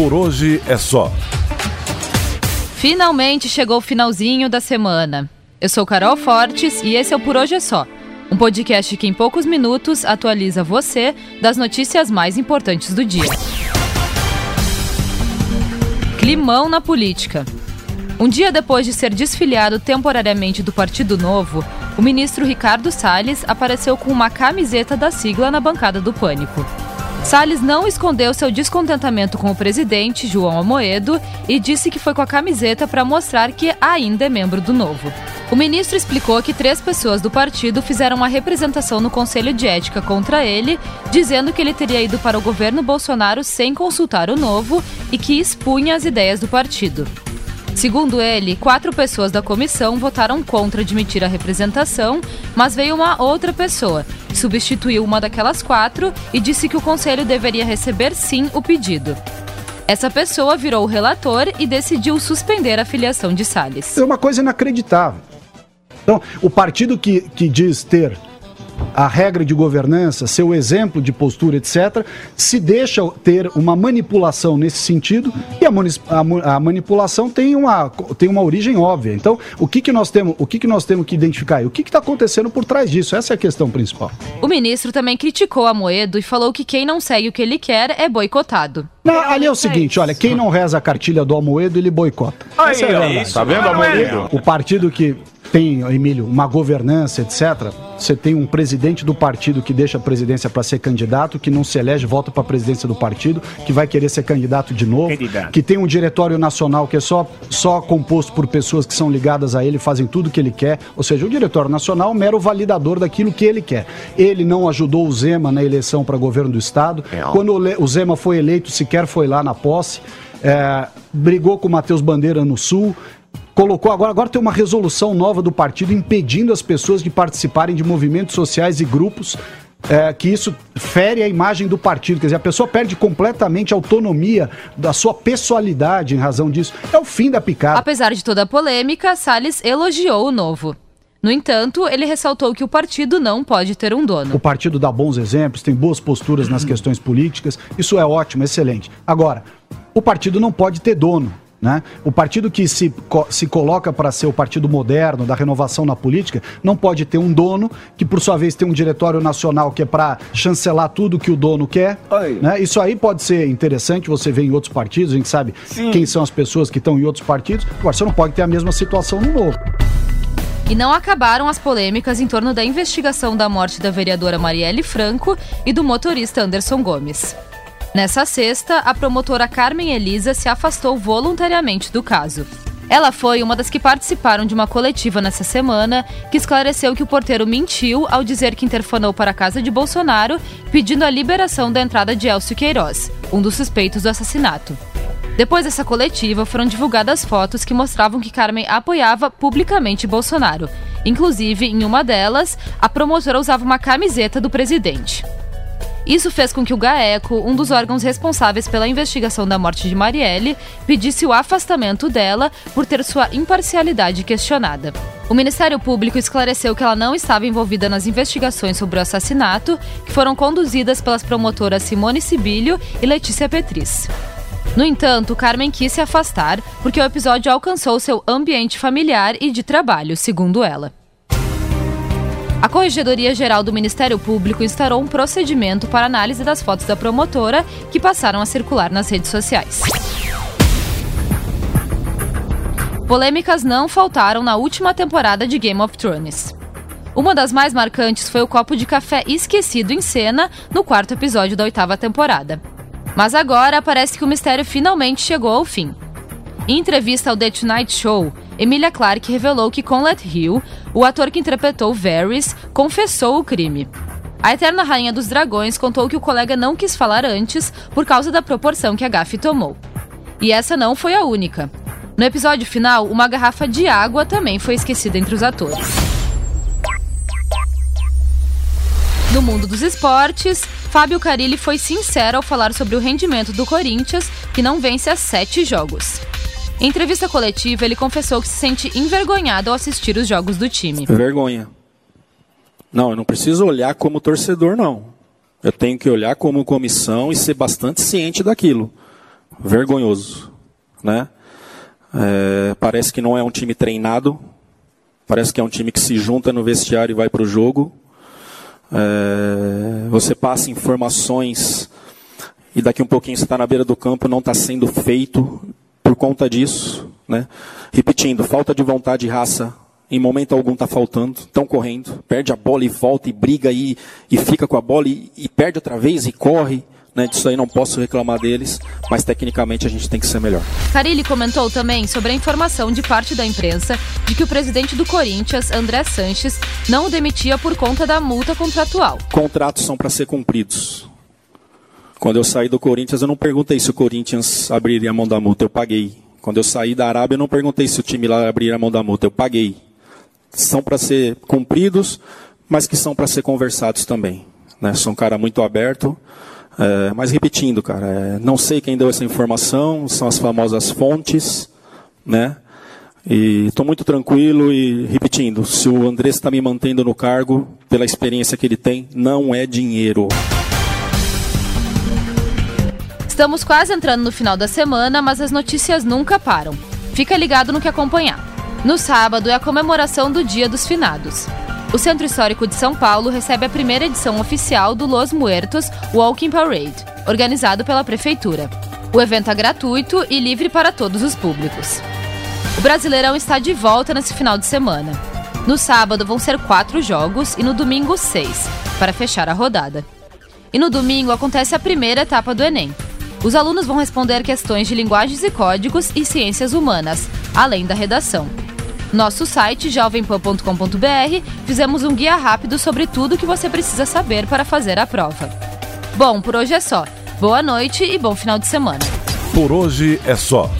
Por hoje é só. Finalmente chegou o finalzinho da semana. Eu sou Carol Fortes e esse é o Por Hoje é Só. Um podcast que em poucos minutos atualiza você das notícias mais importantes do dia. Climão na política. Um dia depois de ser desfiliado temporariamente do Partido Novo, o ministro Ricardo Salles apareceu com uma camiseta da sigla na bancada do Pânico. Salles não escondeu seu descontentamento com o presidente, João Amoedo, e disse que foi com a camiseta para mostrar que ainda é membro do Novo. O ministro explicou que três pessoas do partido fizeram uma representação no Conselho de Ética contra ele, dizendo que ele teria ido para o governo Bolsonaro sem consultar o Novo e que expunha as ideias do partido. Segundo ele, quatro pessoas da comissão votaram contra admitir a representação, mas veio uma outra pessoa, substituiu uma daquelas quatro e disse que o conselho deveria receber sim o pedido. Essa pessoa virou o relator e decidiu suspender a filiação de Salles. É uma coisa inacreditável. Então, o partido que, que diz ter a regra de governança, seu exemplo de postura, etc., se deixa ter uma manipulação nesse sentido e a, a, a, manipulação tem uma, tem uma origem óbvia. Então, o que, que nós temos, o que, que nós temos que identificar? O que está acontecendo por trás disso? Essa é a questão principal. O ministro também criticou a Moedo e falou que quem não segue o que ele quer é boicotado. Não, ali é o seguinte, olha, quem não reza a cartilha do Almoedo, ele boicota. Aí, é, é isso. Tá vendo, Almoedo? O partido que tem, Emílio, uma governança, etc., você tem um presidente do partido que deixa a presidência para ser candidato, que não se elege, volta para a presidência do partido, que vai querer ser candidato de novo, candidato. que tem um diretório nacional que é só, só composto por pessoas que são ligadas a ele, fazem tudo que ele quer, ou seja, o diretório nacional é um mero validador daquilo que ele quer. Ele não ajudou o Zema na eleição para governo do Estado. É. Quando o Zema foi eleito, sequer foi lá na posse. É, brigou com o Matheus Bandeira no Sul, colocou agora, agora tem uma resolução nova do partido impedindo as pessoas de participarem de movimentos sociais e grupos. É, que isso fere a imagem do partido, quer dizer, a pessoa perde completamente a autonomia da sua pessoalidade em razão disso. É o fim da picada. Apesar de toda a polêmica, Salles elogiou o novo. No entanto, ele ressaltou que o partido não pode ter um dono. O partido dá bons exemplos, tem boas posturas nas questões políticas, isso é ótimo, excelente. Agora, o partido não pode ter dono. Né? O partido que se, se coloca para ser o partido moderno, da renovação na política, não pode ter um dono, que por sua vez tem um diretório nacional que é para chancelar tudo que o dono quer. Né? Isso aí pode ser interessante, você vê em outros partidos, a gente sabe Sim. quem são as pessoas que estão em outros partidos. Agora, você não pode ter a mesma situação no novo. E não acabaram as polêmicas em torno da investigação da morte da vereadora Marielle Franco e do motorista Anderson Gomes. Nessa sexta, a promotora Carmen Elisa se afastou voluntariamente do caso. Ela foi uma das que participaram de uma coletiva nessa semana que esclareceu que o porteiro mentiu ao dizer que interfonou para a casa de Bolsonaro pedindo a liberação da entrada de Elcio Queiroz, um dos suspeitos do assassinato. Depois dessa coletiva, foram divulgadas fotos que mostravam que Carmen apoiava publicamente Bolsonaro. Inclusive, em uma delas, a promotora usava uma camiseta do presidente. Isso fez com que o GAECO, um dos órgãos responsáveis pela investigação da morte de Marielle, pedisse o afastamento dela por ter sua imparcialidade questionada. O Ministério Público esclareceu que ela não estava envolvida nas investigações sobre o assassinato, que foram conduzidas pelas promotoras Simone Sibilho e Letícia Petris. No entanto, Carmen quis se afastar porque o episódio alcançou seu ambiente familiar e de trabalho, segundo ela. A Corregedoria Geral do Ministério Público instaurou um procedimento para análise das fotos da promotora que passaram a circular nas redes sociais. Polêmicas não faltaram na última temporada de Game of Thrones. Uma das mais marcantes foi o copo de café esquecido em cena no quarto episódio da oitava temporada. Mas agora parece que o mistério finalmente chegou ao fim. Em entrevista ao The Tonight Show, Emilia Clarke revelou que Conrad Hill, o ator que interpretou Varys, confessou o crime. A Eterna Rainha dos Dragões contou que o colega não quis falar antes por causa da proporção que a gafe tomou. E essa não foi a única. No episódio final, uma garrafa de água também foi esquecida entre os atores. No mundo dos esportes, Fábio Carilli foi sincero ao falar sobre o rendimento do Corinthians, que não vence há sete jogos. Em entrevista coletiva, ele confessou que se sente envergonhado ao assistir os jogos do time. Vergonha. Não, eu não preciso olhar como torcedor, não. Eu tenho que olhar como comissão e ser bastante ciente daquilo. vergonhoso, né? É, parece que não é um time treinado, parece que é um time que se junta no vestiário e vai para o jogo. É, você passa informações e daqui um pouquinho você está na beira do campo, não está sendo feito por conta disso. Né? Repetindo, falta de vontade e raça em momento algum está faltando, estão correndo, perde a bola e volta e briga e, e fica com a bola e, e perde outra vez e corre. Né, disso aí não posso reclamar deles, mas tecnicamente a gente tem que ser melhor. Carilli comentou também sobre a informação de parte da imprensa de que o presidente do Corinthians, André Sanches, não o demitia por conta da multa contratual. Contratos são para ser cumpridos. Quando eu saí do Corinthians, eu não perguntei se o Corinthians abriria a mão da multa, eu paguei. Quando eu saí da Arábia, eu não perguntei se o time lá abriria a mão da multa, eu paguei. São para ser cumpridos, mas que são para ser conversados também. Né? Sou um cara muito aberto. É, mas repetindo, cara, é, não sei quem deu essa informação, são as famosas fontes, né? E estou muito tranquilo e repetindo, se o Andrés está me mantendo no cargo, pela experiência que ele tem, não é dinheiro. Estamos quase entrando no final da semana, mas as notícias nunca param. Fica ligado no que acompanhar. No sábado é a comemoração do Dia dos Finados. O Centro Histórico de São Paulo recebe a primeira edição oficial do Los Muertos Walking Parade, organizado pela Prefeitura. O evento é gratuito e livre para todos os públicos. O Brasileirão está de volta nesse final de semana. No sábado vão ser quatro jogos e no domingo seis, para fechar a rodada. E no domingo acontece a primeira etapa do Enem. Os alunos vão responder questões de linguagens e códigos e ciências humanas, além da redação. Nosso site jovempan.com.br fizemos um guia rápido sobre tudo o que você precisa saber para fazer a prova. Bom, por hoje é só. Boa noite e bom final de semana. Por hoje é só.